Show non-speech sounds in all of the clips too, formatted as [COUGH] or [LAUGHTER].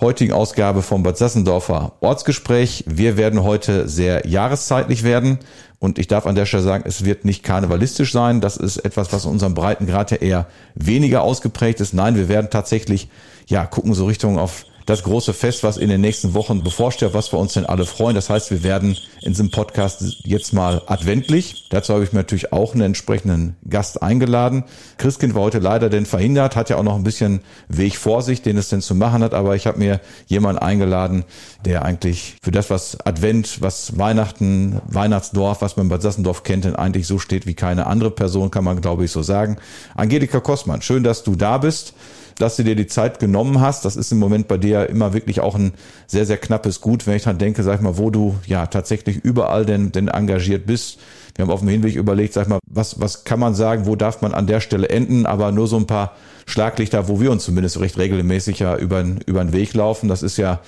heutigen Ausgabe vom Bad Sassendorfer Ortsgespräch. Wir werden heute sehr jahreszeitlich werden und ich darf an der Stelle sagen, es wird nicht karnevalistisch sein. Das ist etwas, was in unserem Breitengrad ja eher weniger ausgeprägt ist. Nein, wir werden tatsächlich, ja, gucken so Richtung auf das große Fest, was in den nächsten Wochen bevorsteht, was wir uns denn alle freuen. Das heißt, wir werden in diesem Podcast jetzt mal adventlich. Dazu habe ich mir natürlich auch einen entsprechenden Gast eingeladen. Christkind war heute leider denn verhindert, hat ja auch noch ein bisschen Weg vor sich, den es denn zu machen hat. Aber ich habe mir jemanden eingeladen, der eigentlich für das, was Advent, was Weihnachten, Weihnachtsdorf, was man bei Sassendorf kennt, denn eigentlich so steht wie keine andere Person, kann man glaube ich so sagen. Angelika Kostmann, schön, dass du da bist dass du dir die Zeit genommen hast. Das ist im Moment bei dir immer wirklich auch ein sehr, sehr knappes Gut, wenn ich dran denke, sag ich mal, wo du ja tatsächlich überall denn, denn engagiert bist. Wir haben auf dem Hinweg überlegt, sag ich mal, was, was kann man sagen, wo darf man an der Stelle enden, aber nur so ein paar Schlaglichter, wo wir uns zumindest recht regelmäßig ja über, über den Weg laufen. Das ist ja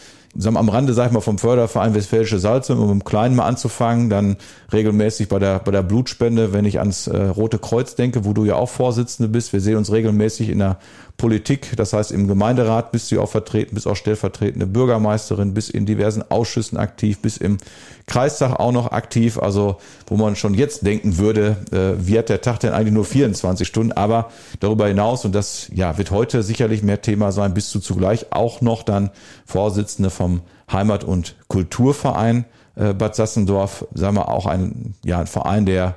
am Rande, sag ich mal, vom Förderverein Westfälische Salze, um im Kleinen mal anzufangen, dann regelmäßig bei der, bei der Blutspende, wenn ich ans äh, Rote Kreuz denke, wo du ja auch Vorsitzende bist. Wir sehen uns regelmäßig in der Politik, das heißt im Gemeinderat bist du auch vertreten, bist auch stellvertretende Bürgermeisterin, bist in diversen Ausschüssen aktiv, bist im Kreistag auch noch aktiv, also wo man schon jetzt denken würde, äh, wie hat der Tag denn eigentlich nur 24 Stunden, aber darüber hinaus, und das ja, wird heute sicherlich mehr Thema sein, bist du zugleich auch noch dann Vorsitzende vom Heimat- und Kulturverein äh, Bad Sassendorf, sagen wir auch ein, ja, ein Verein, der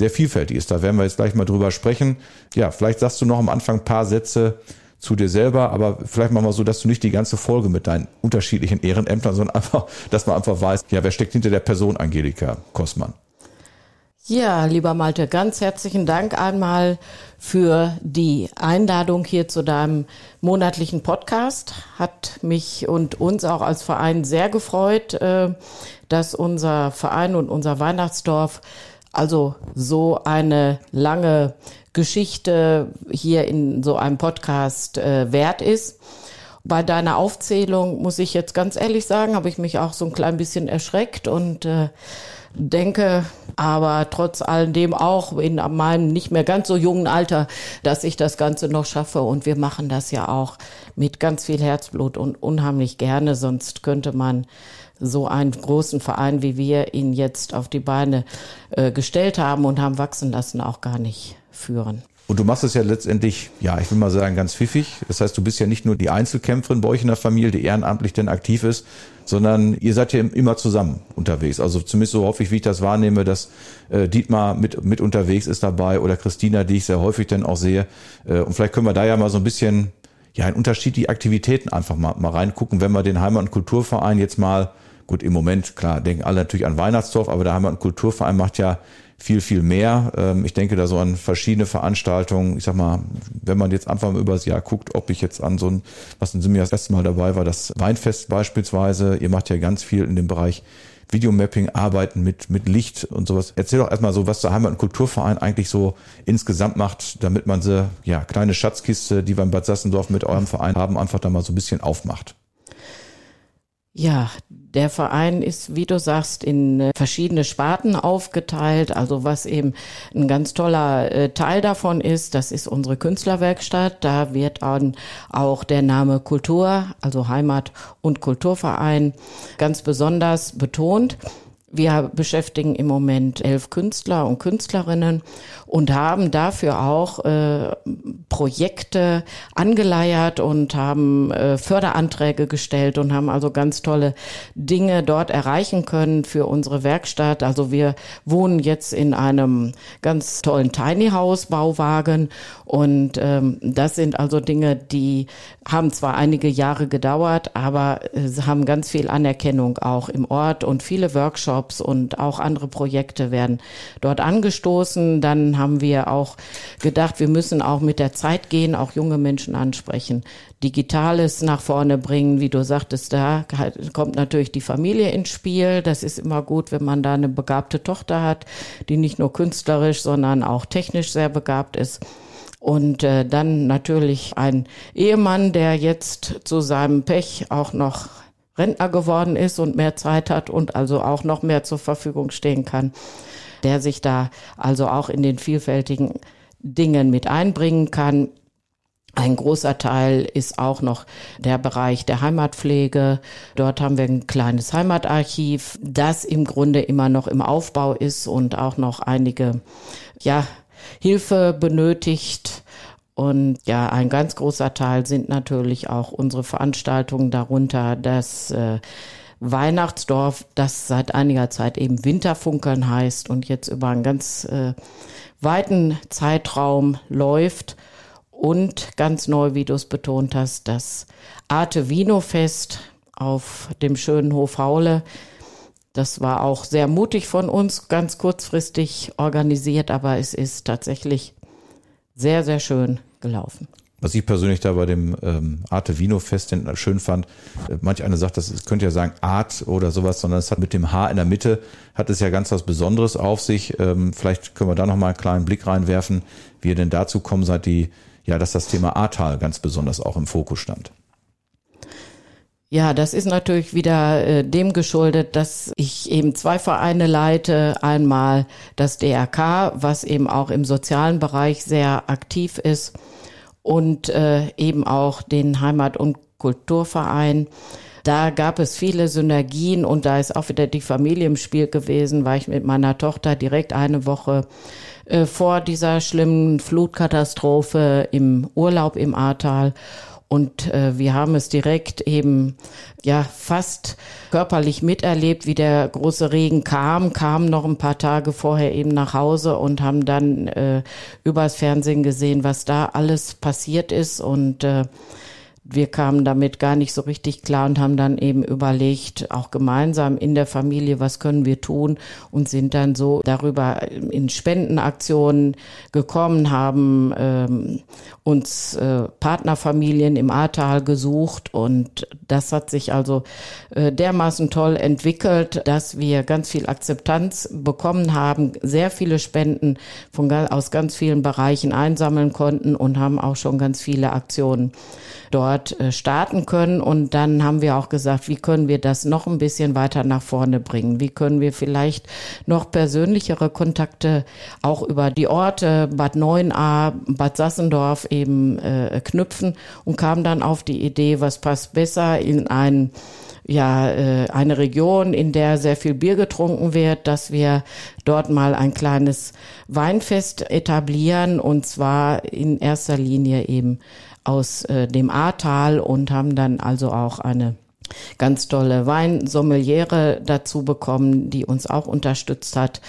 sehr vielfältig ist. Da werden wir jetzt gleich mal drüber sprechen. Ja, vielleicht sagst du noch am Anfang ein paar Sätze zu dir selber, aber vielleicht machen wir so, dass du nicht die ganze Folge mit deinen unterschiedlichen Ehrenämtern, sondern einfach, dass man einfach weiß, ja, wer steckt hinter der Person Angelika Kosmann? Ja, lieber Malte, ganz herzlichen Dank einmal für die Einladung hier zu deinem monatlichen Podcast. Hat mich und uns auch als Verein sehr gefreut, äh, dass unser Verein und unser Weihnachtsdorf also so eine lange Geschichte hier in so einem Podcast äh, wert ist. Bei deiner Aufzählung muss ich jetzt ganz ehrlich sagen, habe ich mich auch so ein klein bisschen erschreckt und äh, denke aber trotz alledem auch in meinem nicht mehr ganz so jungen Alter, dass ich das Ganze noch schaffe. Und wir machen das ja auch mit ganz viel Herzblut und unheimlich gerne, sonst könnte man so einen großen Verein, wie wir ihn jetzt auf die Beine äh, gestellt haben und haben wachsen lassen, auch gar nicht führen. Und du machst es ja letztendlich, ja, ich will mal sagen, ganz pfiffig. Das heißt, du bist ja nicht nur die Einzelkämpferin bei euch in der Familie, die ehrenamtlich denn aktiv ist, sondern ihr seid ja immer zusammen unterwegs. Also zumindest so häufig, wie ich das wahrnehme, dass äh, Dietmar mit, mit unterwegs ist dabei oder Christina, die ich sehr häufig dann auch sehe. Äh, und vielleicht können wir da ja mal so ein bisschen, ja, in unterschiedliche Aktivitäten einfach mal, mal reingucken, wenn wir den Heimat- und Kulturverein jetzt mal Gut, im Moment, klar, denken alle natürlich an Weihnachtsdorf, aber haben wir einen Kulturverein, macht ja viel, viel mehr. Ähm, ich denke da so an verschiedene Veranstaltungen. Ich sag mal, wenn man jetzt einfach mal übers Jahr guckt, ob ich jetzt an so ein, was in Jahr das erste Mal dabei war, das Weinfest beispielsweise. Ihr macht ja ganz viel in dem Bereich Videomapping, Arbeiten mit, mit Licht und sowas. Erzähl doch erstmal so, was der Heimat- und Kulturverein eigentlich so insgesamt macht, damit man sie, ja, kleine Schatzkiste, die wir in Bad Sassendorf mit eurem Verein haben, einfach da mal so ein bisschen aufmacht. Ja, der Verein ist, wie du sagst, in äh, verschiedene Sparten aufgeteilt. Also was eben ein ganz toller äh, Teil davon ist, das ist unsere Künstlerwerkstatt. Da wird dann auch der Name Kultur, also Heimat- und Kulturverein, ganz besonders betont. Wir beschäftigen im Moment elf Künstler und Künstlerinnen und haben dafür auch äh, Projekte angeleiert und haben äh, Förderanträge gestellt und haben also ganz tolle Dinge dort erreichen können für unsere Werkstatt. Also wir wohnen jetzt in einem ganz tollen Tiny House Bauwagen und ähm, das sind also Dinge, die haben zwar einige Jahre gedauert, aber äh, haben ganz viel Anerkennung auch im Ort und viele Workshops und auch andere Projekte werden dort angestoßen. Dann haben wir auch gedacht, wir müssen auch mit der Zeit gehen, auch junge Menschen ansprechen. Digitales nach vorne bringen, wie du sagtest, da kommt natürlich die Familie ins Spiel. Das ist immer gut, wenn man da eine begabte Tochter hat, die nicht nur künstlerisch, sondern auch technisch sehr begabt ist. Und äh, dann natürlich ein Ehemann, der jetzt zu seinem Pech auch noch Rentner geworden ist und mehr Zeit hat und also auch noch mehr zur Verfügung stehen kann, der sich da also auch in den vielfältigen Dingen mit einbringen kann. Ein großer Teil ist auch noch der Bereich der Heimatpflege. Dort haben wir ein kleines Heimatarchiv, das im Grunde immer noch im Aufbau ist und auch noch einige, ja, Hilfe benötigt. Und ja, ein ganz großer Teil sind natürlich auch unsere Veranstaltungen, darunter das äh, Weihnachtsdorf, das seit einiger Zeit eben Winterfunkeln heißt und jetzt über einen ganz äh, weiten Zeitraum läuft. Und ganz neu, wie du es betont hast, das Arte Vino Fest auf dem schönen Hof Haule das war auch sehr mutig von uns, ganz kurzfristig organisiert, aber es ist tatsächlich sehr, sehr schön gelaufen. Was ich persönlich da bei dem ähm, Arte Vino Fest schön fand, äh, manch einer sagt, das könnte ja sagen Art oder sowas, sondern es hat mit dem H in der Mitte, hat es ja ganz was Besonderes auf sich. Ähm, vielleicht können wir da nochmal einen kleinen Blick reinwerfen, wie ihr denn dazu kommen seid, die, ja, dass das Thema Ahrtal ganz besonders auch im Fokus stand. Ja, das ist natürlich wieder äh, dem geschuldet, dass ich eben zwei Vereine leite. Einmal das DRK, was eben auch im sozialen Bereich sehr aktiv ist und äh, eben auch den Heimat- und Kulturverein. Da gab es viele Synergien und da ist auch wieder die Familie im Spiel gewesen, weil ich mit meiner Tochter direkt eine Woche äh, vor dieser schlimmen Flutkatastrophe im Urlaub im Ahrtal und äh, wir haben es direkt eben ja fast körperlich miterlebt, wie der große Regen kam, kam noch ein paar Tage vorher eben nach Hause und haben dann äh, übers Fernsehen gesehen, was da alles passiert ist. Und äh, wir kamen damit gar nicht so richtig klar und haben dann eben überlegt, auch gemeinsam in der Familie, was können wir tun und sind dann so darüber in Spendenaktionen gekommen, haben ähm, uns äh, Partnerfamilien im Ahrtal gesucht und das hat sich also äh, dermaßen toll entwickelt, dass wir ganz viel Akzeptanz bekommen haben, sehr viele Spenden von, aus ganz vielen Bereichen einsammeln konnten und haben auch schon ganz viele Aktionen dort äh, starten können. Und dann haben wir auch gesagt, wie können wir das noch ein bisschen weiter nach vorne bringen? Wie können wir vielleicht noch persönlichere Kontakte auch über die Orte Bad Neuenahr, Bad Sassendorf eben äh, knüpfen und kamen dann auf die Idee, was passt besser in ein ja äh, eine Region, in der sehr viel Bier getrunken wird, dass wir dort mal ein kleines Weinfest etablieren und zwar in erster Linie eben aus äh, dem Ahrtal und haben dann also auch eine ganz tolle Weinsommeliere dazu bekommen, die uns auch unterstützt hat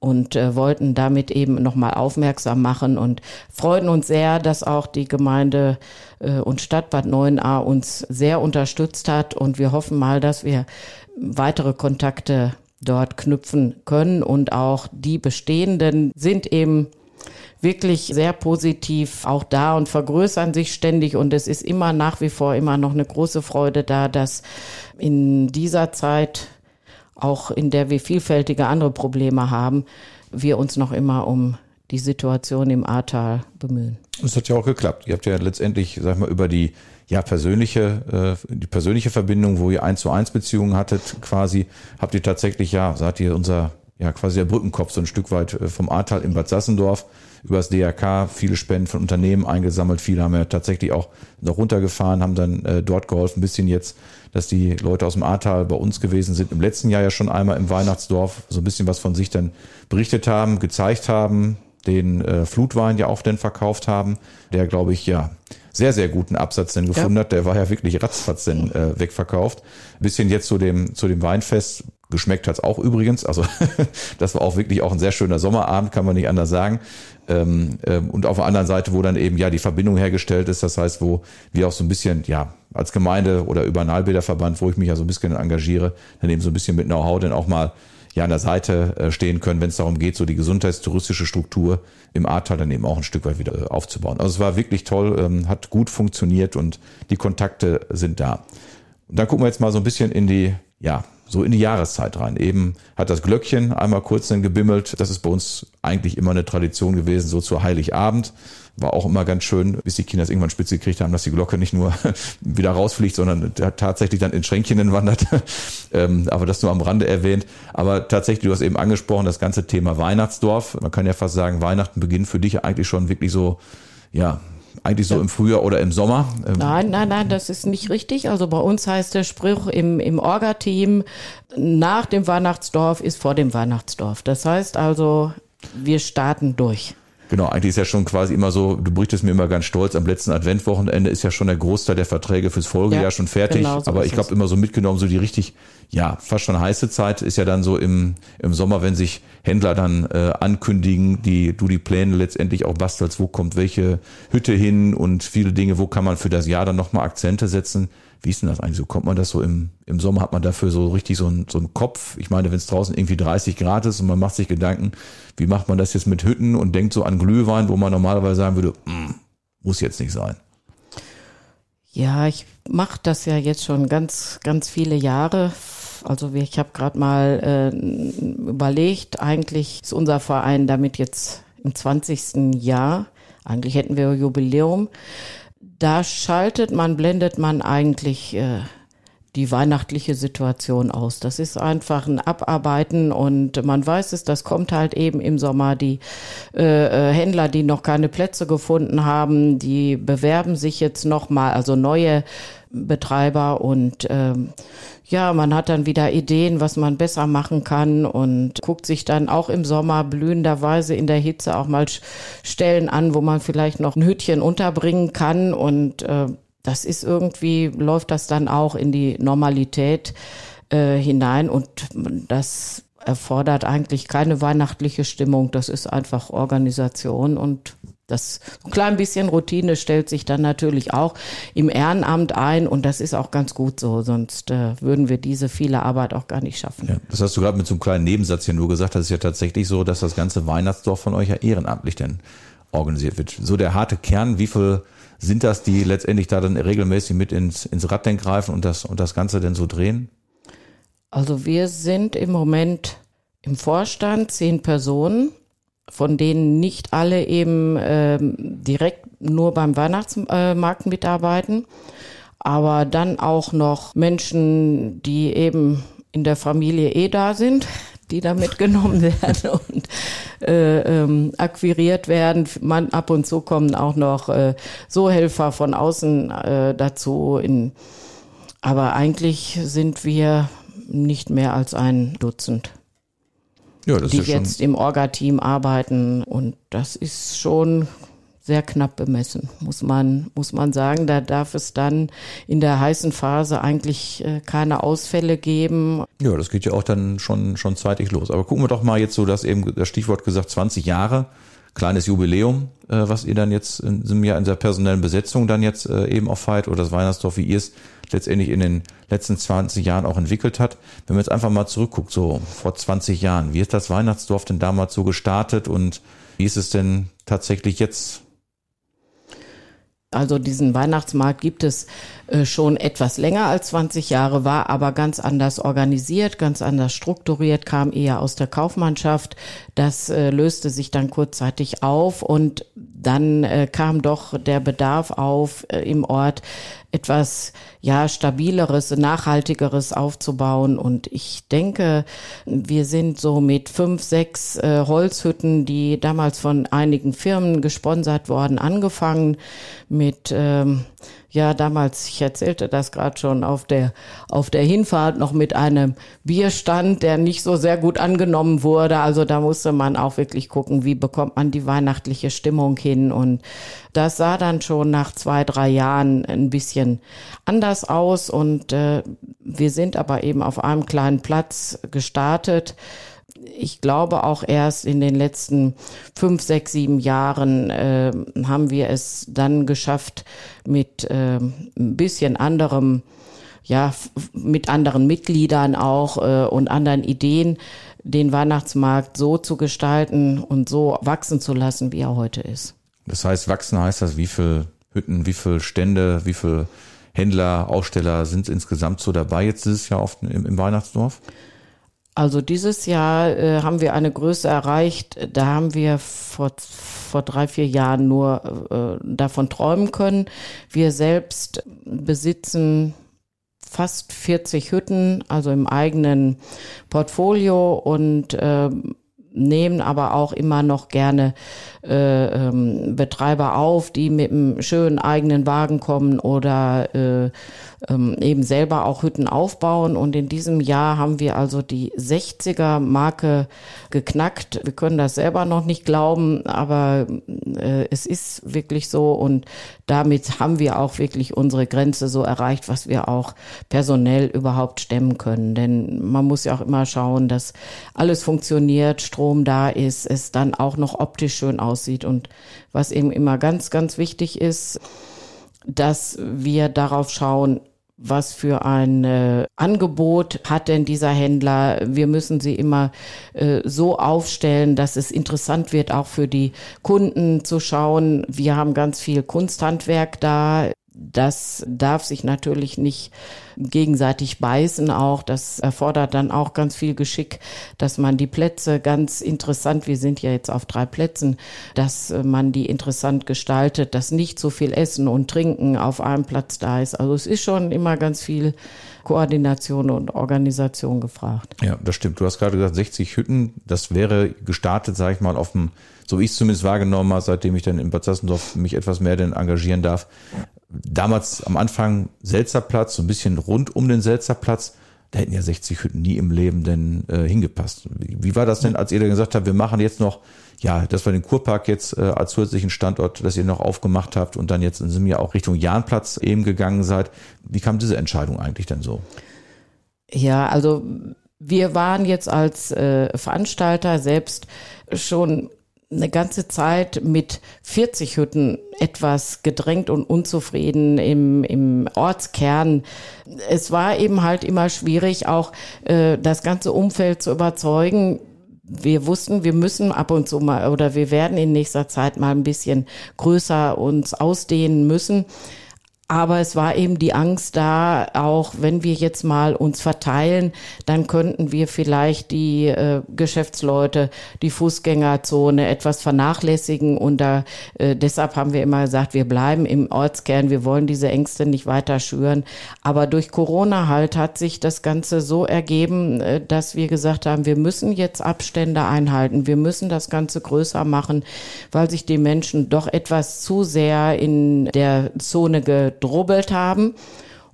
und äh, wollten damit eben nochmal aufmerksam machen und freuen uns sehr, dass auch die Gemeinde äh, und Stadt Bad Neuenahr uns sehr unterstützt hat und wir hoffen mal, dass wir weitere Kontakte dort knüpfen können und auch die bestehenden sind eben wirklich sehr positiv auch da und vergrößern sich ständig. Und es ist immer nach wie vor immer noch eine große Freude da, dass in dieser Zeit, auch in der wir vielfältige andere Probleme haben, wir uns noch immer um die Situation im Ahrtal bemühen. Es hat ja auch geklappt. Ihr habt ja letztendlich, sag mal, über die ja persönliche äh, die persönliche Verbindung, wo ihr eins zu eins Beziehungen hattet, quasi habt ihr tatsächlich ja, seid ihr unser ja quasi der Brückenkopf so ein Stück weit äh, vom Ahrtal in Bad Sassendorf über das DRK viele Spenden von Unternehmen eingesammelt. Viele haben ja tatsächlich auch noch runtergefahren, haben dann äh, dort geholfen. Ein bisschen jetzt, dass die Leute aus dem Ahrtal bei uns gewesen sind. Im letzten Jahr ja schon einmal im Weihnachtsdorf so ein bisschen was von sich dann berichtet haben, gezeigt haben, den äh, Flutwein ja auch dann verkauft haben, der glaube ich ja sehr, sehr guten Absatz denn gefunden ja. hat. Der war ja wirklich ratzfatz denn äh, wegverkauft. bisschen jetzt zu dem, zu dem Weinfest. Geschmeckt hat's auch übrigens. Also [LAUGHS] das war auch wirklich auch ein sehr schöner Sommerabend, kann man nicht anders sagen. Ähm, ähm, und auf der anderen Seite, wo dann eben ja die Verbindung hergestellt ist, das heißt, wo wir auch so ein bisschen, ja, als Gemeinde oder über Nalbilderverband, wo ich mich ja so ein bisschen engagiere, dann eben so ein bisschen mit Know-how dann auch mal ja an der Seite äh, stehen können, wenn es darum geht, so die gesundheitstouristische Struktur im Ahrtal dann eben auch ein Stück weit wieder äh, aufzubauen. Also es war wirklich toll, ähm, hat gut funktioniert und die Kontakte sind da. Und dann gucken wir jetzt mal so ein bisschen in die, ja, so in die Jahreszeit rein. Eben hat das Glöckchen einmal kurz dann gebimmelt. Das ist bei uns eigentlich immer eine Tradition gewesen, so zu Heiligabend. War auch immer ganz schön, bis die Kinder es irgendwann spitze gekriegt haben, dass die Glocke nicht nur [LAUGHS] wieder rausfliegt, sondern tatsächlich dann in Schränkchen wandert. [LAUGHS] Ähm, aber das nur am Rande erwähnt. Aber tatsächlich, du hast eben angesprochen, das ganze Thema Weihnachtsdorf. Man kann ja fast sagen, Weihnachten beginnt für dich eigentlich schon wirklich so, ja, eigentlich so im Frühjahr oder im Sommer? Ähm, nein, nein, nein, das ist nicht richtig. Also bei uns heißt der Spruch im, im Orga-Team, nach dem Weihnachtsdorf ist vor dem Weihnachtsdorf. Das heißt also, wir starten durch. Genau, eigentlich ist ja schon quasi immer so, du berichtest mir immer ganz stolz, am letzten Adventwochenende ist ja schon der Großteil der Verträge fürs Folgejahr ja, schon fertig. Genau so aber ich glaube immer so mitgenommen, so die richtig, ja, fast schon heiße Zeit ist ja dann so im, im Sommer, wenn sich Händler dann äh, ankündigen, die du die Pläne letztendlich auch bastelst, wo kommt welche Hütte hin und viele Dinge, wo kann man für das Jahr dann nochmal Akzente setzen. Wie ist denn das eigentlich so? Kommt man das so im, im Sommer, hat man dafür so richtig so einen, so einen Kopf? Ich meine, wenn es draußen irgendwie 30 Grad ist und man macht sich Gedanken, wie macht man das jetzt mit Hütten und denkt so an Glühwein, wo man normalerweise sagen würde, mm, muss jetzt nicht sein. Ja, ich mache das ja jetzt schon ganz, ganz viele Jahre. Also ich habe gerade mal äh, überlegt, eigentlich ist unser Verein damit jetzt im 20. Jahr. Eigentlich hätten wir Jubiläum da schaltet man, blendet man eigentlich äh, die weihnachtliche Situation aus. Das ist einfach ein Abarbeiten und man weiß es, das kommt halt eben im Sommer. Die äh, äh Händler, die noch keine Plätze gefunden haben, die bewerben sich jetzt nochmal, also neue Betreiber und ähm, ja, man hat dann wieder Ideen, was man besser machen kann und guckt sich dann auch im Sommer blühenderweise in der Hitze auch mal Stellen an, wo man vielleicht noch ein Hütchen unterbringen kann und äh, das ist irgendwie, läuft das dann auch in die Normalität äh, hinein und das erfordert eigentlich keine weihnachtliche Stimmung. Das ist einfach Organisation und das ein klein bisschen Routine stellt sich dann natürlich auch im Ehrenamt ein und das ist auch ganz gut so, sonst äh, würden wir diese viele Arbeit auch gar nicht schaffen. Ja, das hast du gerade mit so einem kleinen Nebensatz hier nur gesagt, das ist ja tatsächlich so, dass das ganze Weihnachtsdorf von euch ja ehrenamtlich denn organisiert wird. So der harte Kern, wie viel sind das, die letztendlich da dann regelmäßig mit ins, ins Rad denn greifen und das, und das Ganze denn so drehen? Also wir sind im Moment im Vorstand zehn Personen, von denen nicht alle eben ähm, direkt nur beim Weihnachtsmarkt mitarbeiten, aber dann auch noch Menschen, die eben in der Familie eh da sind, die da mitgenommen [LAUGHS] werden und äh, ähm, akquiriert werden. Man, ab und zu kommen auch noch äh, so Helfer von außen äh, dazu. In, aber eigentlich sind wir nicht mehr als ein Dutzend. Ja, die ja jetzt im Orga-Team arbeiten und das ist schon sehr knapp bemessen, muss man, muss man sagen. Da darf es dann in der heißen Phase eigentlich äh, keine Ausfälle geben. Ja, das geht ja auch dann schon, schon zeitig los. Aber gucken wir doch mal jetzt so, dass eben das Stichwort gesagt 20 Jahre, kleines Jubiläum, äh, was ihr dann jetzt in diesem Jahr in der personellen Besetzung dann jetzt äh, eben auch feiert oder das Weihnachtsdorf, wie ihr es letztendlich in den letzten 20 Jahren auch entwickelt hat. Wenn man jetzt einfach mal zurückguckt, so vor 20 Jahren, wie ist das Weihnachtsdorf denn damals so gestartet und wie ist es denn tatsächlich jetzt also diesen Weihnachtsmarkt gibt es äh, schon etwas länger als 20 Jahre, war aber ganz anders organisiert, ganz anders strukturiert, kam eher aus der Kaufmannschaft. Das äh, löste sich dann kurzzeitig auf und dann äh, kam doch der Bedarf auf im Ort, etwas ja stabileres, nachhaltigeres aufzubauen. Und ich denke, wir sind so mit fünf, sechs äh, Holzhütten, die damals von einigen Firmen gesponsert worden, angefangen mit ähm, ja damals, ich erzählte das gerade schon auf der auf der Hinfahrt noch mit einem Bierstand, der nicht so sehr gut angenommen wurde. Also da musste man auch wirklich gucken, wie bekommt man die weihnachtliche Stimmung hin. Und das sah dann schon nach zwei drei Jahren ein bisschen anders aus. Und äh, wir sind aber eben auf einem kleinen Platz gestartet ich glaube auch erst in den letzten fünf, sechs, sieben Jahren äh, haben wir es dann geschafft, mit äh, ein bisschen anderem, ja, mit anderen Mitgliedern auch äh, und anderen Ideen den Weihnachtsmarkt so zu gestalten und so wachsen zu lassen, wie er heute ist. Das heißt, wachsen heißt das, wie viel Hütten, wie viel Stände, wie viel Händler, Aussteller sind insgesamt so dabei jetzt dieses Jahr auf, im, im Weihnachtsdorf? Also dieses Jahr äh, haben wir eine Größe erreicht, da haben wir vor, vor drei, vier Jahren nur äh, davon träumen können. Wir selbst besitzen fast 40 Hütten, also im eigenen Portfolio und äh, nehmen aber auch immer noch gerne äh, ähm, Betreiber auf, die mit einem schönen eigenen Wagen kommen oder äh, ähm, eben selber auch Hütten aufbauen. Und in diesem Jahr haben wir also die 60er Marke geknackt. Wir können das selber noch nicht glauben, aber äh, es ist wirklich so. Und damit haben wir auch wirklich unsere Grenze so erreicht, was wir auch personell überhaupt stemmen können. Denn man muss ja auch immer schauen, dass alles funktioniert, Strom da ist, es dann auch noch optisch schön aussieht. Und was eben immer ganz, ganz wichtig ist, dass wir darauf schauen, was für ein äh, Angebot hat denn dieser Händler. Wir müssen sie immer äh, so aufstellen, dass es interessant wird, auch für die Kunden zu schauen. Wir haben ganz viel Kunsthandwerk da. Das darf sich natürlich nicht gegenseitig beißen auch. Das erfordert dann auch ganz viel Geschick, dass man die Plätze ganz interessant, wir sind ja jetzt auf drei Plätzen, dass man die interessant gestaltet, dass nicht so viel Essen und Trinken auf einem Platz da ist. Also es ist schon immer ganz viel Koordination und Organisation gefragt. Ja, das stimmt. Du hast gerade gesagt, 60 Hütten, das wäre gestartet, sage ich mal, auf dem, so wie ich es zumindest wahrgenommen habe, seitdem ich dann in Bad Sassendorf mich etwas mehr denn engagieren darf, damals am Anfang Selzerplatz, so ein bisschen rund um den Selzerplatz, da hätten ja 60 Hütten nie im Leben denn äh, hingepasst. Wie, war das denn, als ihr dann gesagt habt, wir machen jetzt noch, ja, dass wir den Kurpark jetzt äh, als zusätzlichen Standort, dass ihr noch aufgemacht habt und dann jetzt sind wir auch Richtung Jahnplatz eben gegangen seid. Wie kam diese Entscheidung eigentlich denn so? Ja, also wir waren jetzt als äh, Veranstalter selbst schon eine ganze Zeit mit 40 Hütten etwas gedrängt und unzufrieden im, im Ortskern. Es war eben halt immer schwierig, auch äh, das ganze Umfeld zu überzeugen. Wir wussten, wir müssen ab und zu mal oder wir werden in nächster Zeit mal ein bisschen größer uns ausdehnen müssen. Aber es war eben die Angst da, auch wenn wir jetzt mal uns verteilen, dann könnten wir vielleicht die äh, Geschäftsleute, die Fußgängerzone etwas vernachlässigen. Und da, äh, deshalb haben wir immer gesagt, wir bleiben im Ortskern, wir wollen diese Ängste nicht weiter schüren. Aber durch Corona halt hat sich das Ganze so ergeben, äh, dass wir gesagt haben, wir müssen jetzt Abstände einhalten, wir müssen das Ganze größer machen, weil sich die Menschen doch etwas zu sehr in der Zone gedrubbelt haben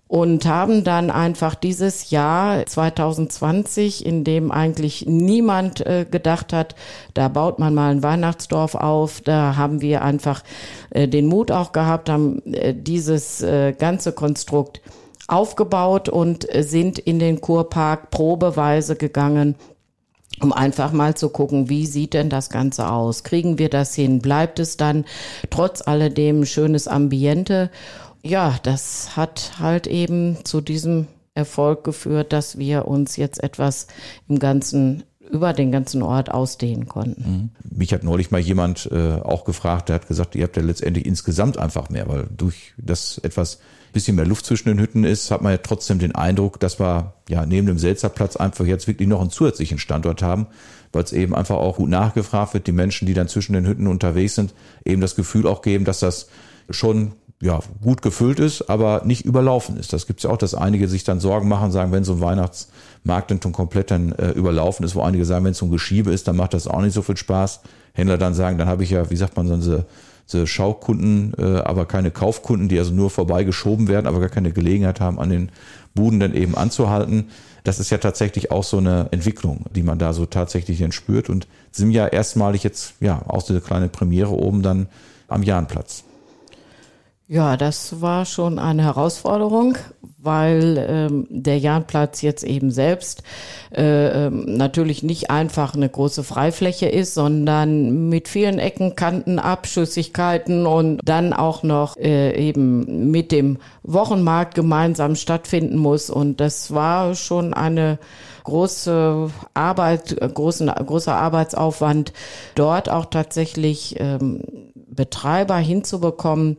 und haben dann einfach dieses Jahr 2020, in dem eigentlich niemand äh, gedacht hat, da baut man mal ein Weihnachtsdorf auf, da haben wir einfach äh, den Mut auch gehabt, haben äh, dieses äh, ganze Konstrukt aufgebaut und äh, sind in den Kurpark probeweise gegangen um einfach mal zu gucken, wie sieht denn das Ganze aus? Kriegen wir das hin? Bleibt es dann trotz alledem schönes Ambiente? Ja, das hat halt eben zu diesem Erfolg geführt, dass wir uns jetzt etwas im ganzen über den ganzen Ort ausdehnen konnten. Mhm. Mich hat neulich mal jemand äh, auch gefragt, der hat gesagt, ihr habt ja letztendlich insgesamt einfach mehr, weil durch das etwas bisschen mehr Luft zwischen den Hütten ist, hat man ja trotzdem den Eindruck, dass wir ja neben dem Selzerplatz einfach jetzt wirklich noch einen zusätzlichen Standort haben, weil es eben einfach auch gut nachgefragt wird, die Menschen, die dann zwischen den Hütten unterwegs sind, eben das Gefühl auch geben, dass das schon ja, gut gefüllt ist, aber nicht überlaufen ist. Das gibt es ja auch, dass einige sich dann Sorgen machen, sagen, wenn so ein Weihnachtsmarkt dann komplett dann äh, überlaufen ist, wo einige sagen, wenn es so ein Geschiebe ist, dann macht das auch nicht so viel Spaß. Händler dann sagen, dann habe ich ja, wie sagt man, so diese, diese Schaukunden, äh, aber keine Kaufkunden, die also nur vorbeigeschoben werden, aber gar keine Gelegenheit haben, an den Buden dann eben anzuhalten. Das ist ja tatsächlich auch so eine Entwicklung, die man da so tatsächlich entspürt und sind ja erstmalig jetzt, ja, aus dieser kleinen Premiere oben dann am Jahnplatz. Ja, das war schon eine Herausforderung, weil ähm, der Jahnplatz jetzt eben selbst äh, ähm, natürlich nicht einfach eine große Freifläche ist, sondern mit vielen Ecken, Kanten, Abschüssigkeiten und dann auch noch äh, eben mit dem Wochenmarkt gemeinsam stattfinden muss. Und das war schon eine große Arbeit, großen, großer Arbeitsaufwand, dort auch tatsächlich ähm, Betreiber hinzubekommen,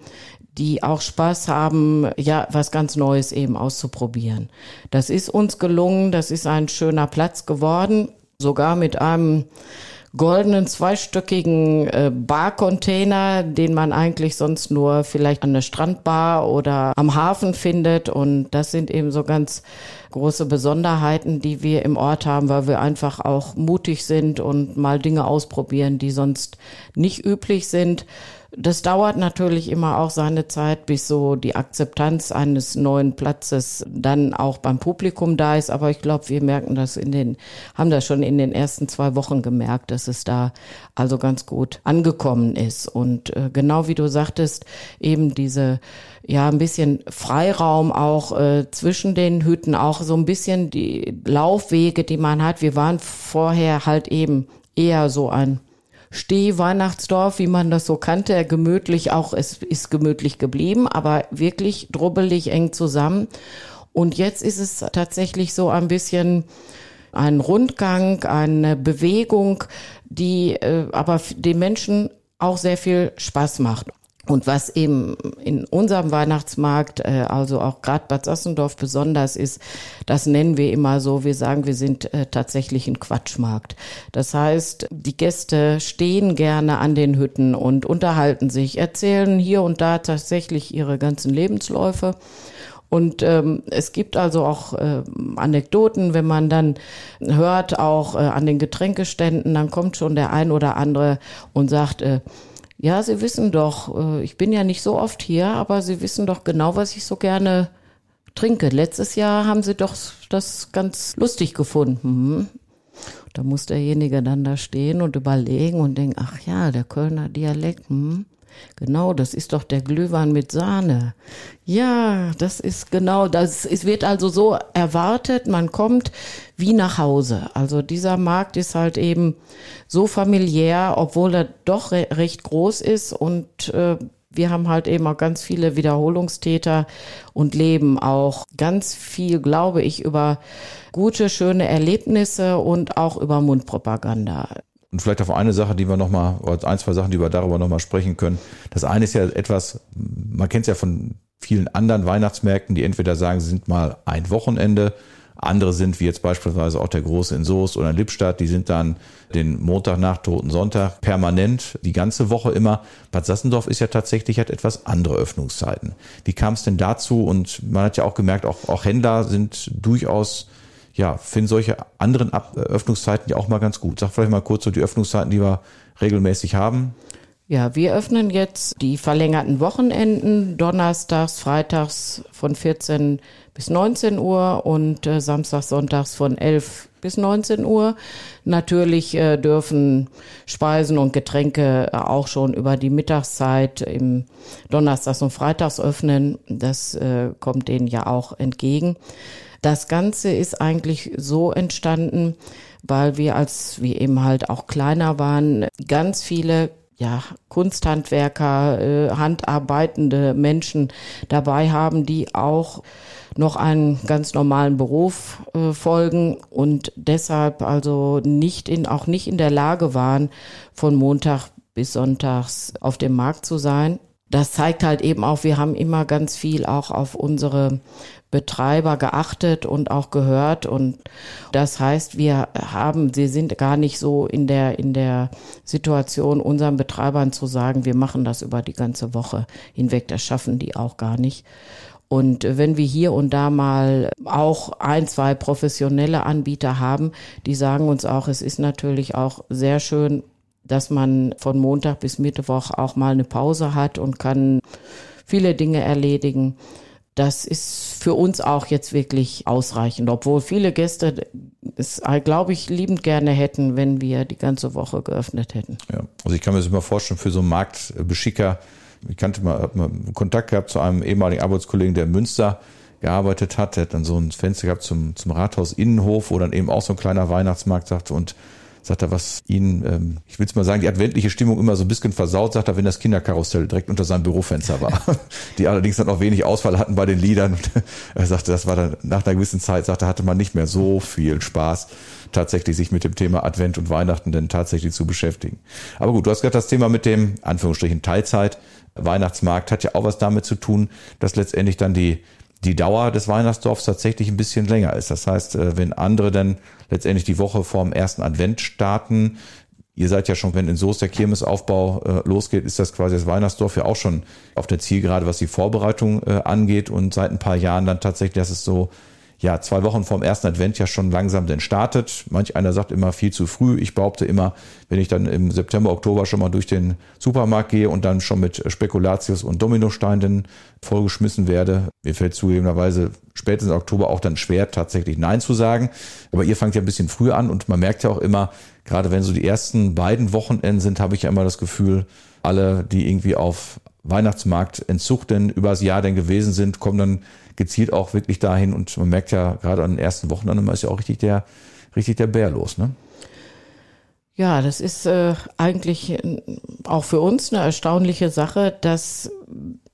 die auch Spaß haben, ja, was ganz Neues eben auszuprobieren. Das ist uns gelungen, das ist ein schöner Platz geworden, sogar mit einem goldenen zweistöckigen äh, Barcontainer, den man eigentlich sonst nur vielleicht an der Strandbar oder am Hafen findet. Und das sind eben so ganz große Besonderheiten, die wir im Ort haben, weil wir einfach auch mutig sind und mal Dinge ausprobieren, die sonst nicht üblich sind. Das dauert natürlich immer auch seine Zeit, bis so die Akzeptanz eines neuen Platzes dann auch beim Publikum da ist. Aber ich glaube, wir merken das in den, haben das schon in den ersten zwei Wochen gemerkt, dass es da also ganz gut angekommen ist. Und äh, genau wie du sagtest, eben diese ja ein bisschen Freiraum auch äh, zwischen den Hütten, auch so ein bisschen die Laufwege, die man hat. Wir waren vorher halt eben eher so ein Steh-Weihnachtsdorf, wie man das so kannte, gemütlich auch, es ist gemütlich geblieben, aber wirklich drubbelig eng zusammen. Und jetzt ist es tatsächlich so ein bisschen ein Rundgang, eine Bewegung, die äh, aber den Menschen auch sehr viel Spaß macht. Und was eben in unserem Weihnachtsmarkt, äh, also auch gerade Bad Sassendorf besonders ist, das nennen wir immer so, wir sagen, wir sind äh, tatsächlich ein Quatschmarkt. Das heißt, die Gäste stehen gerne an den Hütten und unterhalten sich, erzählen hier und da tatsächlich ihre ganzen Lebensläufe. Und ähm, es gibt also auch äh, Anekdoten, wenn man dann hört, auch äh, an den Getränkeständen, dann kommt schon der ein oder andere und sagt, äh, ja, Sie wissen doch, äh, ich bin ja nicht so oft hier, aber Sie wissen doch genau, was ich so gerne trinke. Letztes Jahr haben Sie doch das ganz lustig gefunden. Hm? Da muss derjenige dann da stehen und überlegen und denken, ach ja, der Kölner Dialekt, hm? Genau, das ist doch der Glühwein mit Sahne. Ja, das ist genau, das es wird also so erwartet, man kommt wie nach Hause. Also dieser Markt ist halt eben so familiär, obwohl er doch re recht groß ist und äh, wir haben halt eben auch ganz viele Wiederholungstäter und leben auch ganz viel, glaube ich, über gute, schöne Erlebnisse und auch über Mundpropaganda. Und vielleicht auf eine Sache, die wir nochmal, oder ein, zwei Sachen, die wir darüber nochmal sprechen können. Das eine ist ja etwas, man kennt es ja von vielen anderen Weihnachtsmärkten, die entweder sagen, sie sind mal ein Wochenende, andere sind, wie jetzt beispielsweise auch der Große in Soest oder in Lippstadt, die sind dann den Montag nach Toten Sonntag permanent, die ganze Woche immer. Bad Sassendorf ist ja tatsächlich, hat etwas andere Öffnungszeiten. Wie kam es denn dazu? Und man hat ja auch gemerkt, auch, auch Händler sind durchaus ja, finden solche anderen Ab Öffnungszeiten ja auch mal ganz gut. Sag vielleicht mal kurz so die Öffnungszeiten, die wir regelmäßig haben. Ja, wir öffnen jetzt die verlängerten Wochenenden, donnerstags, freitags von 14 bis 19 Uhr und äh, samstags, sonntags von 11 bis 19 Uhr. Natürlich äh, dürfen Speisen und Getränke äh, auch schon über die Mittagszeit im Donnerstags und Freitags öffnen. Das äh, kommt denen ja auch entgegen. Das Ganze ist eigentlich so entstanden, weil wir, als wir eben halt auch kleiner waren, ganz viele ja, Kunsthandwerker, äh, handarbeitende Menschen dabei haben, die auch noch einen ganz normalen Beruf äh, folgen und deshalb also nicht in, auch nicht in der Lage waren, von Montag bis Sonntags auf dem Markt zu sein. Das zeigt halt eben auch, wir haben immer ganz viel auch auf unsere Betreiber geachtet und auch gehört. Und das heißt, wir haben, sie sind gar nicht so in der, in der Situation, unseren Betreibern zu sagen, wir machen das über die ganze Woche hinweg. Das schaffen die auch gar nicht. Und wenn wir hier und da mal auch ein, zwei professionelle Anbieter haben, die sagen uns auch, es ist natürlich auch sehr schön, dass man von Montag bis Mittwoch auch mal eine Pause hat und kann viele Dinge erledigen. Das ist für uns auch jetzt wirklich ausreichend, obwohl viele Gäste es, glaube ich, liebend gerne hätten, wenn wir die ganze Woche geöffnet hätten. Ja, also ich kann mir das immer vorstellen, für so einen Marktbeschicker, ich kannte mal, mal Kontakt gehabt zu einem ehemaligen Arbeitskollegen, der in Münster gearbeitet hat, der hat dann so ein Fenster gehabt zum, zum Rathaus Innenhof, wo dann eben auch so ein kleiner Weihnachtsmarkt sagte und sagt er, was ihn, ähm, ich will es mal sagen, die adventliche Stimmung immer so ein bisschen versaut, sagt er, wenn das Kinderkarussell direkt unter seinem Bürofenster war. [LAUGHS] die allerdings dann auch wenig Ausfall hatten bei den Liedern. Und [LAUGHS] er sagte, das war dann nach einer gewissen Zeit, sagte, hatte man nicht mehr so viel Spaß, tatsächlich sich mit dem Thema Advent und Weihnachten denn tatsächlich zu beschäftigen. Aber gut, du hast gerade das Thema mit dem, Anführungsstrichen, Teilzeit. Weihnachtsmarkt hat ja auch was damit zu tun, dass letztendlich dann die die Dauer des Weihnachtsdorfs tatsächlich ein bisschen länger ist. Das heißt, äh, wenn andere dann letztendlich die Woche vorm ersten Advent starten, ihr seid ja schon, wenn in Soest der Kirmesaufbau äh, losgeht, ist das quasi das Weihnachtsdorf ja auch schon auf der Zielgerade, was die Vorbereitung äh, angeht. Und seit ein paar Jahren dann tatsächlich, dass es so ja, zwei Wochen vorm ersten Advent ja schon langsam denn startet. Manch einer sagt immer viel zu früh. Ich behaupte immer, wenn ich dann im September, Oktober schon mal durch den Supermarkt gehe und dann schon mit Spekulatius und Dominosteinen vollgeschmissen werde, mir fällt zugegebenerweise spätestens Oktober auch dann schwer, tatsächlich Nein zu sagen. Aber ihr fangt ja ein bisschen früh an und man merkt ja auch immer, gerade wenn so die ersten beiden Wochenenden sind, habe ich ja immer das Gefühl, alle, die irgendwie auf Weihnachtsmarkt Entzug denn übers Jahr denn gewesen sind, kommen dann gezielt auch wirklich dahin und man merkt ja gerade an den ersten Wochen dann immer ist ja auch richtig der, richtig der Bär los, ne? Ja, das ist äh, eigentlich äh, auch für uns eine erstaunliche Sache, dass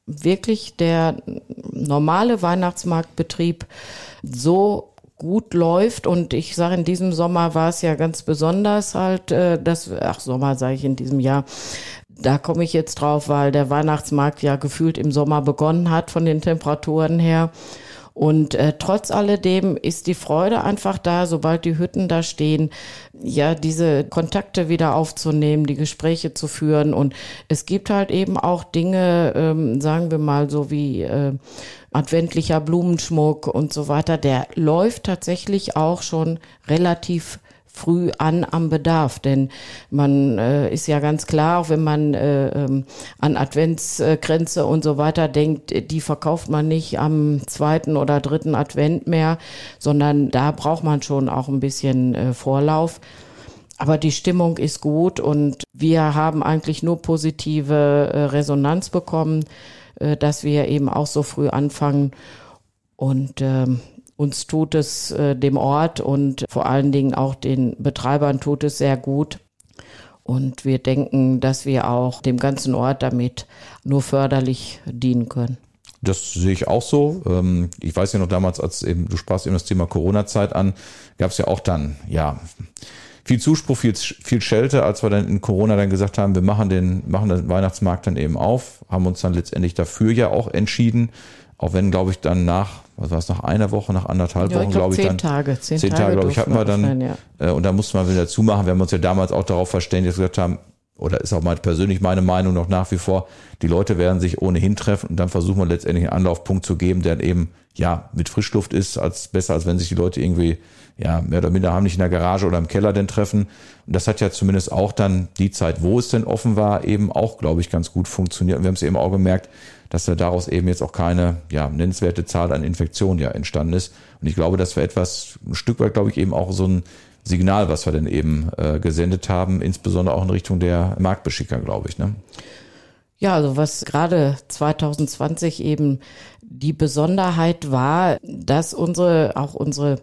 wirklich der normale Weihnachtsmarktbetrieb so gut läuft und ich sage in diesem Sommer war es ja ganz besonders halt äh, das ach Sommer sage ich in diesem Jahr da komme ich jetzt drauf, weil der Weihnachtsmarkt ja gefühlt im Sommer begonnen hat von den Temperaturen her. Und äh, trotz alledem ist die Freude einfach da, sobald die Hütten da stehen, ja, diese Kontakte wieder aufzunehmen, die Gespräche zu führen. Und es gibt halt eben auch Dinge, ähm, sagen wir mal, so wie äh, adventlicher Blumenschmuck und so weiter, der läuft tatsächlich auch schon relativ früh an am Bedarf. Denn man äh, ist ja ganz klar, auch wenn man äh, ähm, an Adventsgrenze und so weiter denkt, die verkauft man nicht am zweiten oder dritten Advent mehr, sondern da braucht man schon auch ein bisschen äh, Vorlauf. Aber die Stimmung ist gut und wir haben eigentlich nur positive äh, Resonanz bekommen, äh, dass wir eben auch so früh anfangen. Und ähm, uns tut es äh, dem Ort und vor allen Dingen auch den Betreibern tut es sehr gut. Und wir denken, dass wir auch dem ganzen Ort damit nur förderlich dienen können. Das sehe ich auch so. Ähm, ich weiß ja noch damals, als eben, du sprachst eben das Thema Corona-Zeit an, gab es ja auch dann, ja, viel Zuspruch, viel, viel Schelte, als wir dann in Corona dann gesagt haben, wir machen den, machen den Weihnachtsmarkt dann eben auf, haben uns dann letztendlich dafür ja auch entschieden. Auch wenn, glaube ich, dann nach, was war es, nach einer Woche, nach anderthalb ja, Wochen, glaube ich, dann. Tage, zehn, zehn Tage, glaube ich, hatten wir dann. Ja. Äh, und da mussten wir wieder zumachen. Wir haben uns ja damals auch darauf verständigt, dass wir gesagt haben, oder ist auch mal persönlich meine Meinung noch nach wie vor, die Leute werden sich ohnehin treffen und dann versuchen wir letztendlich einen Anlaufpunkt zu geben, der eben, ja, mit Frischluft ist, als besser, als wenn sich die Leute irgendwie, ja, mehr oder minder haben nicht in der Garage oder im Keller denn treffen. Und das hat ja zumindest auch dann die Zeit, wo es denn offen war, eben auch, glaube ich, ganz gut funktioniert. Und wir haben es eben auch gemerkt, dass da daraus eben jetzt auch keine ja, nennenswerte Zahl an Infektionen ja entstanden ist. Und ich glaube, das war etwas, ein Stück weit, glaube ich, eben auch so ein Signal, was wir denn eben äh, gesendet haben, insbesondere auch in Richtung der Marktbeschicker, glaube ich. Ne? Ja, also was gerade 2020 eben die Besonderheit war, dass unsere, auch unsere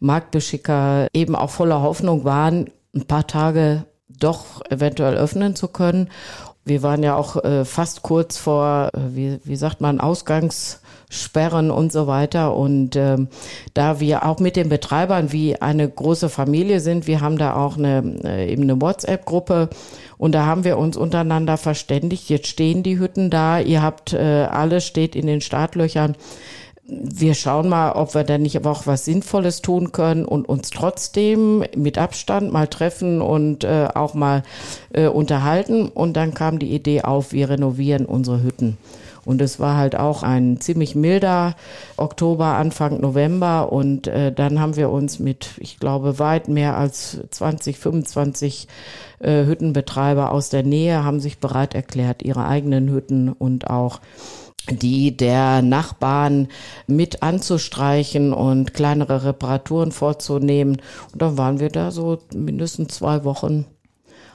Marktbeschicker eben auch voller Hoffnung waren, ein paar Tage doch eventuell öffnen zu können wir waren ja auch äh, fast kurz vor, äh, wie, wie sagt man, Ausgangssperren und so weiter. Und ähm, da wir auch mit den Betreibern wie eine große Familie sind, wir haben da auch eine, äh, eben eine WhatsApp-Gruppe und da haben wir uns untereinander verständigt. Jetzt stehen die Hütten da, ihr habt äh, alles steht in den Startlöchern wir schauen mal, ob wir da nicht aber auch was Sinnvolles tun können und uns trotzdem mit Abstand mal treffen und äh, auch mal äh, unterhalten. Und dann kam die Idee auf, wir renovieren unsere Hütten. Und es war halt auch ein ziemlich milder Oktober, Anfang November. Und äh, dann haben wir uns mit, ich glaube, weit mehr als 20, 25 äh, Hüttenbetreiber aus der Nähe haben sich bereit erklärt, ihre eigenen Hütten und auch die der Nachbarn mit anzustreichen und kleinere Reparaturen vorzunehmen. Und dann waren wir da so mindestens zwei Wochen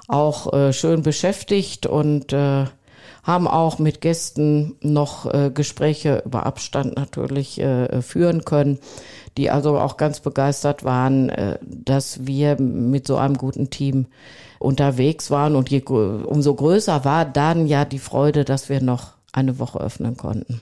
auch äh, schön beschäftigt und äh, haben auch mit Gästen noch äh, Gespräche über Abstand natürlich äh, führen können, die also auch ganz begeistert waren, äh, dass wir mit so einem guten Team unterwegs waren. Und je, umso größer war dann ja die Freude, dass wir noch eine Woche öffnen konnten.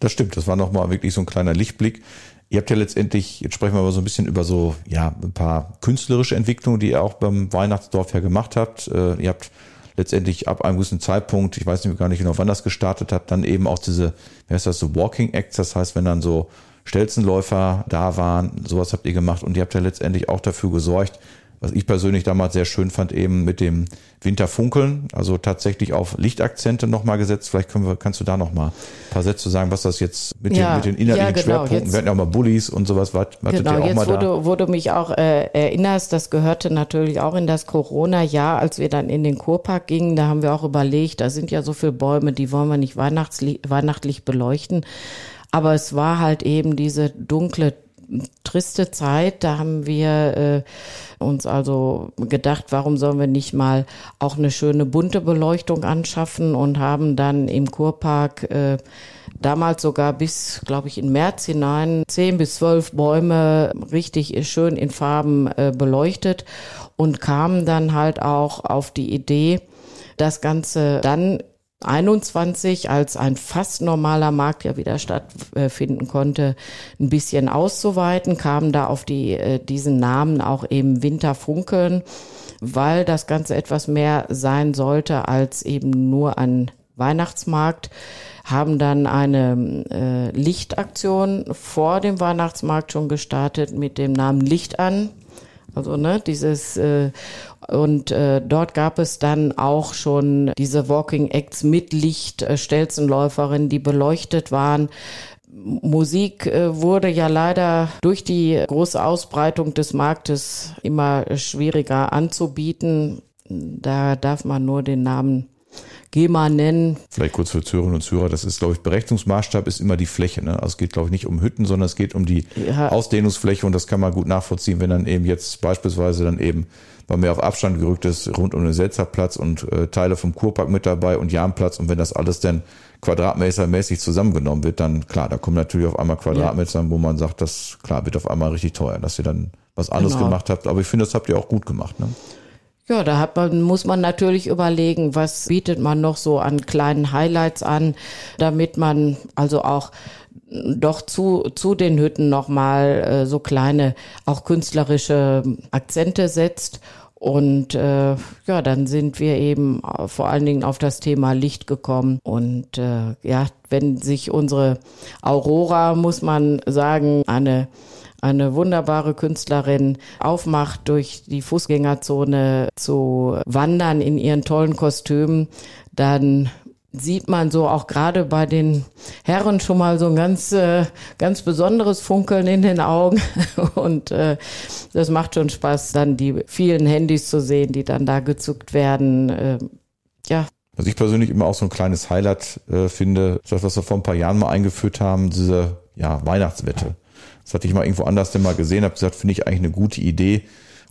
Das stimmt, das war nochmal wirklich so ein kleiner Lichtblick. Ihr habt ja letztendlich, jetzt sprechen wir mal so ein bisschen über so, ja, ein paar künstlerische Entwicklungen, die ihr auch beim Weihnachtsdorf ja gemacht habt. Äh, ihr habt letztendlich ab einem gewissen Zeitpunkt, ich weiß nicht gar nicht genau, wann das gestartet hat, dann eben auch diese, wie heißt das, so Walking Acts, das heißt, wenn dann so Stelzenläufer da waren, sowas habt ihr gemacht und ihr habt ja letztendlich auch dafür gesorgt, was ich persönlich damals sehr schön fand, eben mit dem Winterfunkeln, also tatsächlich auf Lichtakzente nochmal gesetzt. Vielleicht können wir, kannst du da nochmal ein paar Sätze sagen, was das jetzt mit, ja, den, mit den inhaltlichen ja, genau, Schwerpunkten, jetzt, wir hatten ja auch mal Bullies und sowas, wartet genau, auch jetzt, mal wo, Du, wo du mich auch äh, erinnerst, das gehörte natürlich auch in das Corona-Jahr, als wir dann in den Kurpark gingen, da haben wir auch überlegt, da sind ja so viele Bäume, die wollen wir nicht weihnachtlich beleuchten. Aber es war halt eben diese dunkle triste Zeit. Da haben wir äh, uns also gedacht, warum sollen wir nicht mal auch eine schöne bunte Beleuchtung anschaffen und haben dann im Kurpark äh, damals sogar bis, glaube ich, in März hinein zehn bis zwölf Bäume richtig schön in Farben äh, beleuchtet und kamen dann halt auch auf die Idee, das Ganze dann 21, als ein fast normaler Markt ja wieder stattfinden konnte, ein bisschen auszuweiten, kam da auf die, äh, diesen Namen auch eben Winterfunkeln, weil das Ganze etwas mehr sein sollte als eben nur ein Weihnachtsmarkt, haben dann eine äh, Lichtaktion vor dem Weihnachtsmarkt schon gestartet mit dem Namen Licht an. Also ne, dieses äh, und äh, dort gab es dann auch schon diese Walking Acts mit Licht, äh, Stelzenläuferinnen, die beleuchtet waren. Musik äh, wurde ja leider durch die große Ausbreitung des Marktes immer schwieriger anzubieten. Da darf man nur den Namen GEMA nennen. Vielleicht kurz für Zuhörerinnen und Zuhörer, das ist, glaube ich, Berechnungsmaßstab ist immer die Fläche. Ne? Also es geht, glaube ich, nicht um Hütten, sondern es geht um die ja. Ausdehnungsfläche und das kann man gut nachvollziehen, wenn dann eben jetzt beispielsweise dann eben weil mehr auf Abstand gerückt ist, rund um den Selzerplatz und äh, Teile vom Kurpark mit dabei und Jahnplatz. Und wenn das alles dann quadratmetermäßig zusammengenommen wird, dann klar, da kommen natürlich auf einmal Quadratmeter, ja. wo man sagt, das klar wird auf einmal richtig teuer, dass ihr dann was anderes genau. gemacht habt. Aber ich finde, das habt ihr auch gut gemacht. Ne? Ja, da hat man, muss man natürlich überlegen, was bietet man noch so an kleinen Highlights an, damit man also auch doch zu, zu den Hütten nochmal äh, so kleine, auch künstlerische Akzente setzt. Und äh, ja, dann sind wir eben vor allen Dingen auf das Thema Licht gekommen. Und äh, ja, wenn sich unsere Aurora, muss man sagen, eine eine wunderbare Künstlerin aufmacht, durch die Fußgängerzone zu wandern in ihren tollen Kostümen, dann sieht man so auch gerade bei den Herren schon mal so ein ganz, äh, ganz besonderes Funkeln in den Augen. [LAUGHS] Und äh, das macht schon Spaß, dann die vielen Handys zu sehen, die dann da gezuckt werden. Äh, ja. Was ich persönlich immer auch so ein kleines Highlight äh, finde, das, was wir vor ein paar Jahren mal eingeführt haben, diese ja, Weihnachtswette. Das hatte ich mal irgendwo anders denn mal gesehen, habe gesagt, finde ich eigentlich eine gute Idee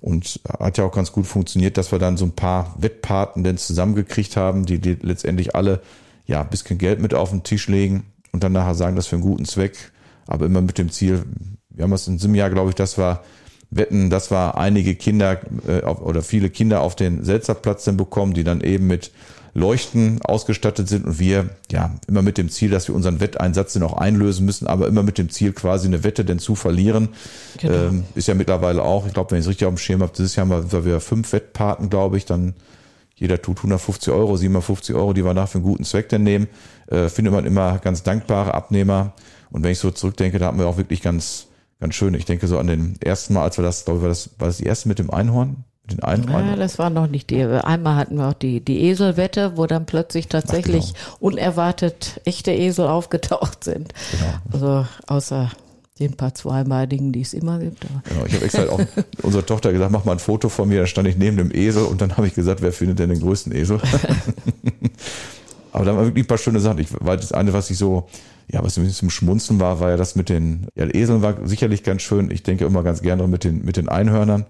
und hat ja auch ganz gut funktioniert, dass wir dann so ein paar Wettpaten denn zusammengekriegt haben, die, letztendlich alle ja ein bisschen Geld mit auf den Tisch legen und dann nachher sagen, das für einen guten Zweck, aber immer mit dem Ziel, wir haben es in diesem Jahr, glaube ich, das war wetten, dass wir einige Kinder äh, oder viele Kinder auf den Selzerplatz dann bekommen, die dann eben mit Leuchten ausgestattet sind und wir ja immer mit dem Ziel, dass wir unseren Wetteinsatz dann auch einlösen müssen, aber immer mit dem Ziel quasi eine Wette denn zu verlieren. Genau. Ähm, ist ja mittlerweile auch, ich glaube, wenn ich es richtig auf dem Schirm habe, dieses Jahr haben wir fünf Wettpaten, glaube ich, dann jeder tut 150 Euro, 750 Euro, die wir nach für einen guten Zweck dann nehmen. Äh, findet man immer ganz dankbare Abnehmer. Und wenn ich so zurückdenke, da hatten wir auch wirklich ganz, ganz schön. Ich denke so an den ersten Mal, als wir das, glaube ich, war das, war das die erste mit dem Einhorn? Den einen ja, das war noch nicht die. Einmal hatten wir auch die, die Eselwette, wo dann plötzlich tatsächlich genau. unerwartet echte Esel aufgetaucht sind. Genau. Also außer den paar zweibeinigen, die es immer gibt. Genau, ich habe extra auch unserer Tochter gesagt, mach mal ein Foto von mir. Da stand ich neben dem Esel und dann habe ich gesagt, wer findet denn den größten Esel? [LAUGHS] Aber da waren wirklich ein paar schöne Sachen. Ich war das eine, was ich so, ja, was ein bisschen zum Schmunzen war, war ja das mit den ja, Eseln war sicherlich ganz schön. Ich denke immer ganz gerne mit den mit den Einhörnern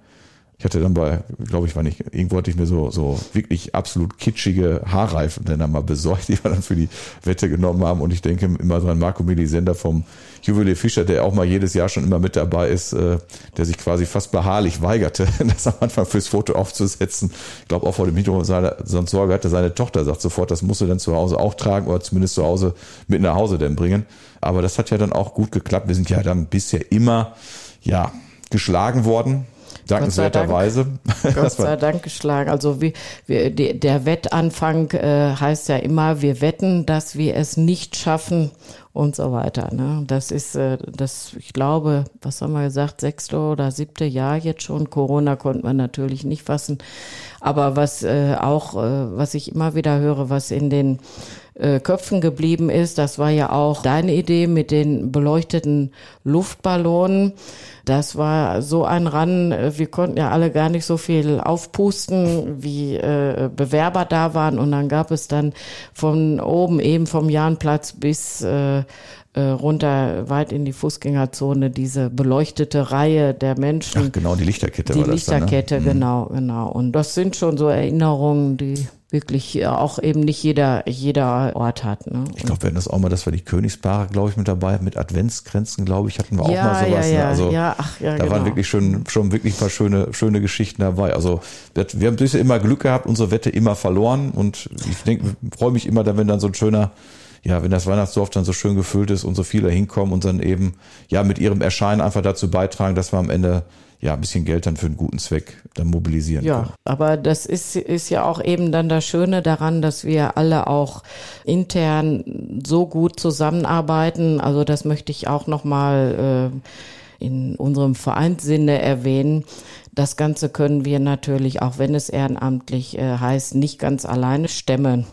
Ich hatte dann bei, glaube ich, war nicht, irgendwo hatte ich mir so, so wirklich absolut kitschige Haarreifen dann mal besorgt, [LAUGHS] die wir dann für die Wette genommen haben. Und ich denke immer dran, Marco Melisender vom Juwelier Fischer, der auch mal jedes Jahr schon immer mit dabei ist, äh, der sich quasi fast beharrlich weigerte, [LAUGHS] das am Anfang fürs Foto aufzusetzen. Ich glaube auch vor dem Hintergrund seiner, sonst Sorge hatte seine Tochter, sagt sofort, das musst du dann zu Hause auch tragen oder zumindest zu Hause mit nach Hause denn bringen. Aber das hat ja dann auch gut geklappt. Wir sind ja dann bisher immer, ja, geschlagen worden dankenswerterweise. [LAUGHS] Gott sei Dank geschlagen. Also wie, wie, der Wettanfang äh, heißt ja immer, wir wetten, dass wir es nicht schaffen und so weiter. Ne? Das ist, äh, das, ich glaube, was haben wir gesagt, sechste oder siebte Jahr jetzt schon. Corona konnte man natürlich nicht fassen. Aber was äh, auch, äh, was ich immer wieder höre, was in den äh, Köpfen geblieben ist. Das war ja auch deine Idee mit den beleuchteten Luftballonen. Das war so ein Ran. Äh, wir konnten ja alle gar nicht so viel aufpusten, wie äh, Bewerber da waren. Und dann gab es dann von oben eben vom Jahnplatz bis äh, äh, runter weit in die Fußgängerzone diese beleuchtete Reihe der Menschen. Ach, genau, die Lichterkette die war das Lichterkette, dann, ne? genau, genau. Und das sind schon so Erinnerungen, die wirklich auch eben nicht jeder, jeder Ort hat. Ne? Ich glaube, wir hatten das auch mal, das war die Königspaare, glaube ich, mit dabei, mit Adventsgrenzen, glaube ich, hatten wir ja, auch mal sowas. Ja, ne? ja, Also ja, ach, ja, da genau. waren wirklich schon, schon wirklich ein paar schöne, schöne Geschichten dabei. Also wir haben bisher immer Glück gehabt, unsere Wette immer verloren und ich denke, freue mich immer, dann, wenn dann so ein schöner ja, wenn das Weihnachtsdorf dann so schön gefüllt ist und so viele hinkommen und dann eben ja mit ihrem Erscheinen einfach dazu beitragen, dass wir am Ende ja ein bisschen Geld dann für einen guten Zweck dann mobilisieren ja, können. aber das ist, ist ja auch eben dann das Schöne daran, dass wir alle auch intern so gut zusammenarbeiten. Also das möchte ich auch nochmal äh, in unserem Vereinssinne erwähnen. Das Ganze können wir natürlich, auch wenn es ehrenamtlich äh, heißt, nicht ganz alleine stemmen.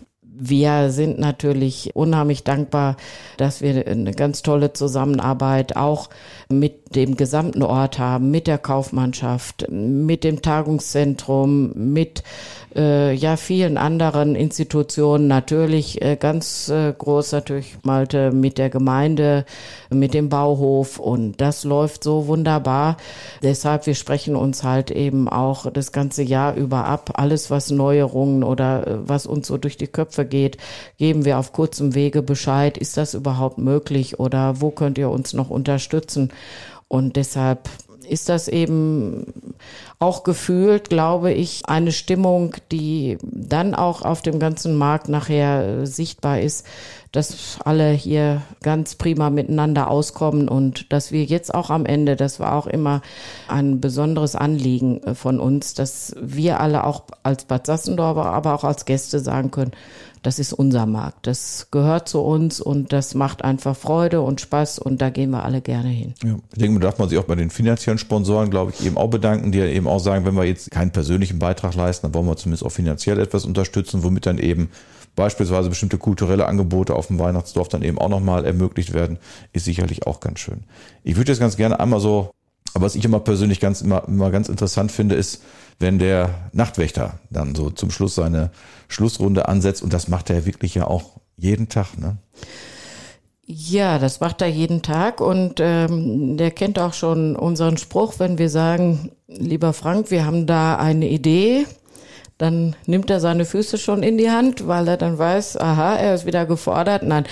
Wir sind natürlich unheimlich dankbar, dass wir eine ganz tolle Zusammenarbeit auch mit dem gesamten Ort haben, mit der Kaufmannschaft, mit dem Tagungszentrum, mit äh, ja vielen anderen Institutionen. Natürlich äh, ganz äh, groß natürlich Malte mit der Gemeinde, mit dem Bauhof und das läuft so wunderbar. Deshalb wir sprechen uns halt eben auch das ganze Jahr über ab. Alles was Neuerungen oder äh, was uns so durch die Köpfe geht, geben wir auf kurzem Wege Bescheid. Ist das überhaupt möglich oder wo könnt ihr uns noch unterstützen? Und deshalb ist das eben auch gefühlt, glaube ich, eine Stimmung, die dann auch auf dem ganzen Markt nachher sichtbar ist, dass alle hier ganz prima miteinander auskommen und dass wir jetzt auch am Ende, das war auch immer ein besonderes Anliegen von uns, dass wir alle auch als Bad Sassendorfer, aber auch als Gäste sagen können, das ist unser Markt. Das gehört zu uns und das macht einfach Freude und Spaß und da gehen wir alle gerne hin. Ja, ich denke, da darf man sich auch bei den finanziellen Sponsoren, glaube ich, eben auch bedanken, die ja eben auch sagen, wenn wir jetzt keinen persönlichen Beitrag leisten, dann wollen wir zumindest auch finanziell etwas unterstützen, womit dann eben beispielsweise bestimmte kulturelle Angebote auf dem Weihnachtsdorf dann eben auch nochmal ermöglicht werden, ist sicherlich auch ganz schön. Ich würde jetzt ganz gerne einmal so, was ich immer persönlich ganz immer, immer ganz interessant finde, ist, wenn der Nachtwächter dann so zum Schluss seine Schlussrunde ansetzt. Und das macht er wirklich ja auch jeden Tag, ne? Ja, das macht er jeden Tag. Und ähm, der kennt auch schon unseren Spruch, wenn wir sagen, lieber Frank, wir haben da eine Idee, dann nimmt er seine Füße schon in die Hand, weil er dann weiß, aha, er ist wieder gefordert. Nein,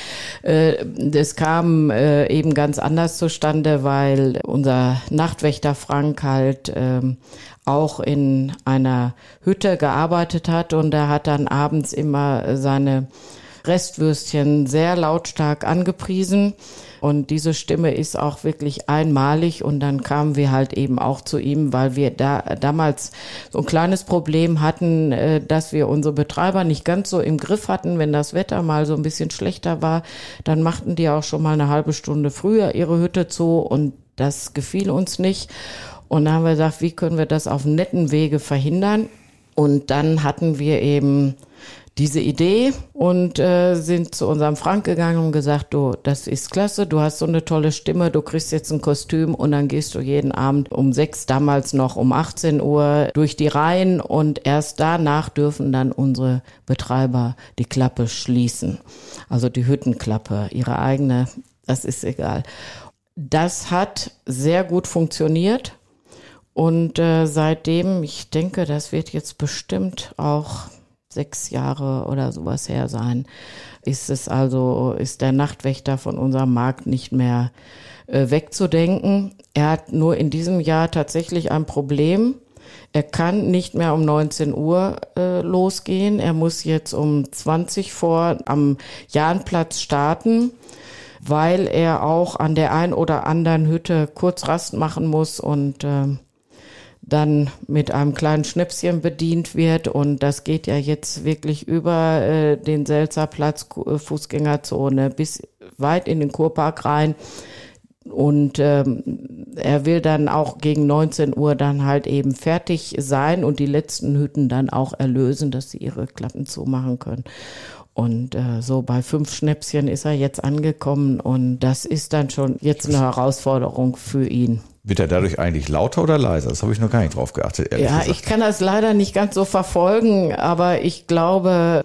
äh, das kam äh, eben ganz anders zustande, weil unser Nachtwächter Frank halt äh, auch in einer Hütte gearbeitet hat und er hat dann abends immer seine Restwürstchen sehr lautstark angepriesen. Und diese Stimme ist auch wirklich einmalig. Und dann kamen wir halt eben auch zu ihm, weil wir da damals so ein kleines Problem hatten, äh, dass wir unsere Betreiber nicht ganz so im Griff hatten. Wenn das Wetter mal so ein bisschen schlechter war, dann machten die auch schon mal eine halbe Stunde früher ihre Hütte zu. Und das gefiel uns nicht. Und dann haben wir gesagt, wie können wir das auf netten Wege verhindern? Und dann hatten wir eben diese Idee und äh, sind zu unserem Frank gegangen und gesagt, du, das ist klasse, du hast so eine tolle Stimme, du kriegst jetzt ein Kostüm und dann gehst du jeden Abend um sechs, damals noch um 18 Uhr durch die Reihen und erst danach dürfen dann unsere Betreiber die Klappe schließen. Also die Hüttenklappe, ihre eigene, das ist egal. Das hat sehr gut funktioniert. Und äh, seitdem, ich denke, das wird jetzt bestimmt auch sechs Jahre oder sowas her sein, ist es also, ist der Nachtwächter von unserem Markt nicht mehr äh, wegzudenken. Er hat nur in diesem Jahr tatsächlich ein Problem. Er kann nicht mehr um 19 Uhr äh, losgehen. Er muss jetzt um 20 vor am Jahnplatz starten, weil er auch an der ein oder anderen Hütte kurz Rast machen muss und äh, dann mit einem kleinen Schnäpschen bedient wird. Und das geht ja jetzt wirklich über äh, den Selzerplatz, äh, Fußgängerzone bis weit in den Kurpark rein. Und ähm, er will dann auch gegen 19 Uhr dann halt eben fertig sein und die letzten Hütten dann auch erlösen, dass sie ihre Klappen zumachen können. Und äh, so bei fünf Schnäpschen ist er jetzt angekommen und das ist dann schon jetzt eine Herausforderung für ihn. Wird er dadurch eigentlich lauter oder leiser? Das habe ich noch gar nicht drauf geachtet. Ja, gesagt. ich kann das leider nicht ganz so verfolgen, aber ich glaube,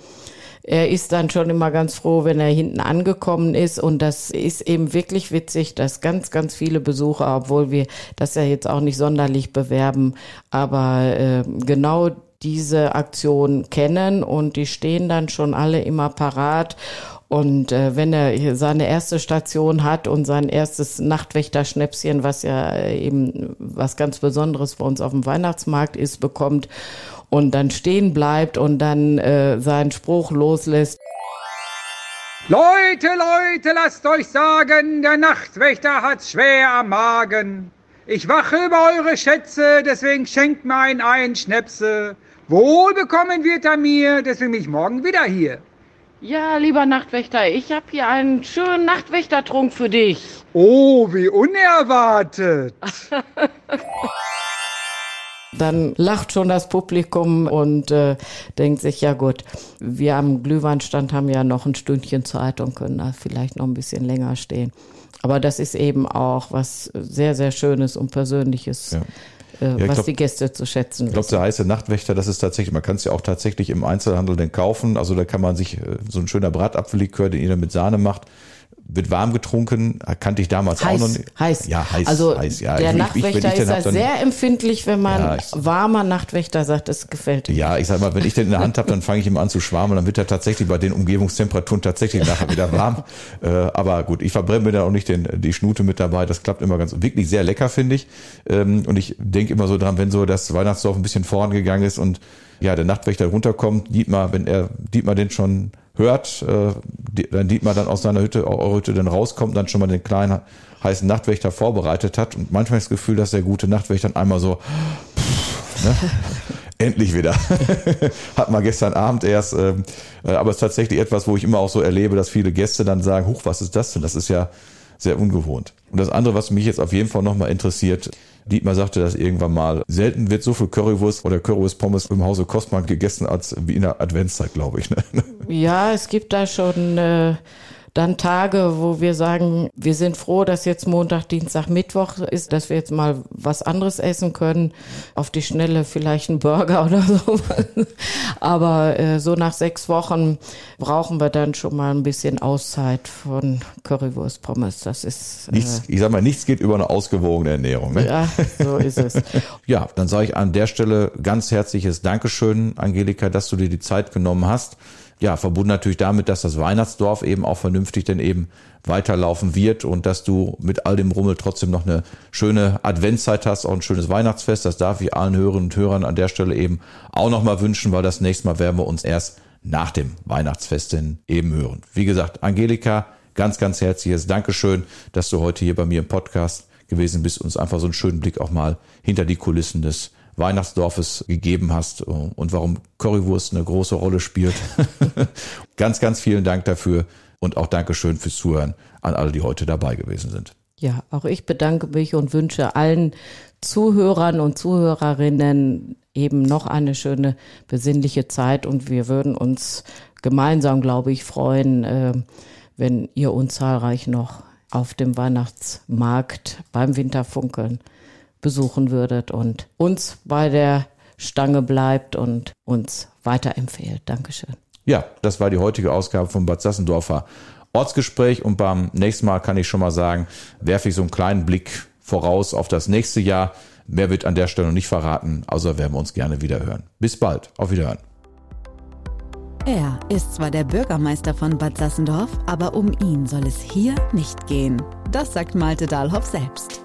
er ist dann schon immer ganz froh, wenn er hinten angekommen ist. Und das ist eben wirklich witzig, dass ganz, ganz viele Besucher, obwohl wir das ja jetzt auch nicht sonderlich bewerben, aber äh, genau diese Aktion kennen und die stehen dann schon alle immer parat. Und äh, wenn er seine erste Station hat und sein erstes Nachtwächterschnäpschen, was ja eben was ganz Besonderes bei uns auf dem Weihnachtsmarkt ist, bekommt und dann stehen bleibt und dann äh, seinen Spruch loslässt. Leute, Leute, lasst euch sagen, der Nachtwächter hat's schwer am Magen. Ich wache über eure Schätze, deswegen schenkt mir ein ein Schnäpse. Wohl bekommen wird er mir, deswegen bin ich morgen wieder hier. Ja, lieber Nachtwächter, ich habe hier einen schönen Nachtwächtertrunk für dich. Oh, wie unerwartet. [LAUGHS] Dann lacht schon das Publikum und äh, denkt sich, ja gut, wir am Glühweinstand haben ja noch ein Stündchen Zeit und können da vielleicht noch ein bisschen länger stehen. Aber das ist eben auch was sehr, sehr Schönes und Persönliches. Ja. Äh, ja, was glaub, die Gäste zu schätzen Ich glaube, der heiße Nachtwächter, das ist tatsächlich, man kann es ja auch tatsächlich im Einzelhandel denn kaufen. Also da kann man sich äh, so ein schöner Bratapfellikör, den ihr mit Sahne macht, wird warm getrunken, kannte ich damals heiß, auch noch nicht. Heiß. Ja, heiß. Also heiß, ja. der ich, Nachtwächter ich, ich, ist ja sehr empfindlich, wenn man ja, warmer Nachtwächter sagt, es gefällt ihm. Ja, ich sag mal, wenn ich den in der Hand habe, dann fange ich ihm an zu schwarmen, dann wird er tatsächlich bei den Umgebungstemperaturen tatsächlich nachher wieder warm. [LAUGHS] äh, aber gut, ich verbrenne mir da auch nicht den, die Schnute mit dabei. Das klappt immer ganz, wirklich sehr lecker, finde ich. Ähm, und ich denke immer so dran, wenn so das Weihnachtsdorf ein bisschen vorangegangen ist und ja, der Nachtwächter runterkommt, Dietmar, wenn er Dietmar den schon hört, äh, dann Dietmar dann aus seiner Hütte, eure Hütte dann rauskommt, dann schon mal den kleinen heißen Nachtwächter vorbereitet hat und manchmal das Gefühl, dass der gute Nachtwächter dann einmal so pff, ne? [LAUGHS] endlich wieder. [LAUGHS] hat man gestern Abend erst, ähm, äh, aber es ist tatsächlich etwas, wo ich immer auch so erlebe, dass viele Gäste dann sagen, huch, was ist das denn? Das ist ja sehr ungewohnt. Und das andere, was mich jetzt auf jeden Fall nochmal interessiert, Dietmar sagte das irgendwann mal. Selten wird so viel Currywurst oder Currywurst-Pommes im Hause Kostmann gegessen als wie in der Adventszeit, glaube ich. Ne? Ja, es gibt da schon äh, dann Tage, wo wir sagen, wir sind froh, dass jetzt Montag, Dienstag, Mittwoch ist, dass wir jetzt mal was anderes essen können. Auf die Schnelle vielleicht einen Burger [LAUGHS] oder so. Aber äh, so nach sechs Wochen brauchen wir dann schon mal ein bisschen Auszeit von Currywurst Pommes. Das ist. Äh, nichts, ich sag mal, nichts geht über eine ausgewogene Ernährung. Ne? Ja, so ist es. [LAUGHS] ja, dann sage ich an der Stelle ganz herzliches Dankeschön, Angelika, dass du dir die Zeit genommen hast ja, verbunden natürlich damit, dass das Weihnachtsdorf eben auch vernünftig dann eben weiterlaufen wird und dass du mit all dem Rummel trotzdem noch eine schöne Adventszeit hast, auch ein schönes Weihnachtsfest. Das darf ich allen Hörerinnen und Hörern an der Stelle eben auch nochmal wünschen, weil das nächste Mal werden wir uns erst nach dem Weihnachtsfest denn eben hören. Wie gesagt, Angelika, ganz, ganz herzliches Dankeschön, dass du heute hier bei mir im Podcast gewesen bist und uns einfach so einen schönen Blick auch mal hinter die Kulissen des Weihnachtsdorfes gegeben hast und warum Currywurst eine große Rolle spielt. [LAUGHS] ganz, ganz vielen Dank dafür und auch Dankeschön fürs Zuhören an alle, die heute dabei gewesen sind. Ja, auch ich bedanke mich und wünsche allen Zuhörern und Zuhörerinnen eben noch eine schöne besinnliche Zeit und wir würden uns gemeinsam, glaube ich, freuen, äh, wenn ihr uns zahlreich noch auf dem Weihnachtsmarkt beim Winterfunkeln besuchen würdet und uns bei der Stange bleibt und uns weiterempfehlt. Dankeschön. Ja, das war die heutige Ausgabe vom Bad Sassendorfer Ortsgespräch und beim nächsten Mal kann ich schon mal sagen, werfe ich so einen kleinen Blick voraus auf das nächste Jahr. Mehr wird an der Stelle noch nicht verraten, außer werden wir uns gerne wieder hören. Bis bald. Auf Wiederhören. Er ist zwar der Bürgermeister von Bad Sassendorf, aber um ihn soll es hier nicht gehen. Das sagt Malte Dahlhoff selbst.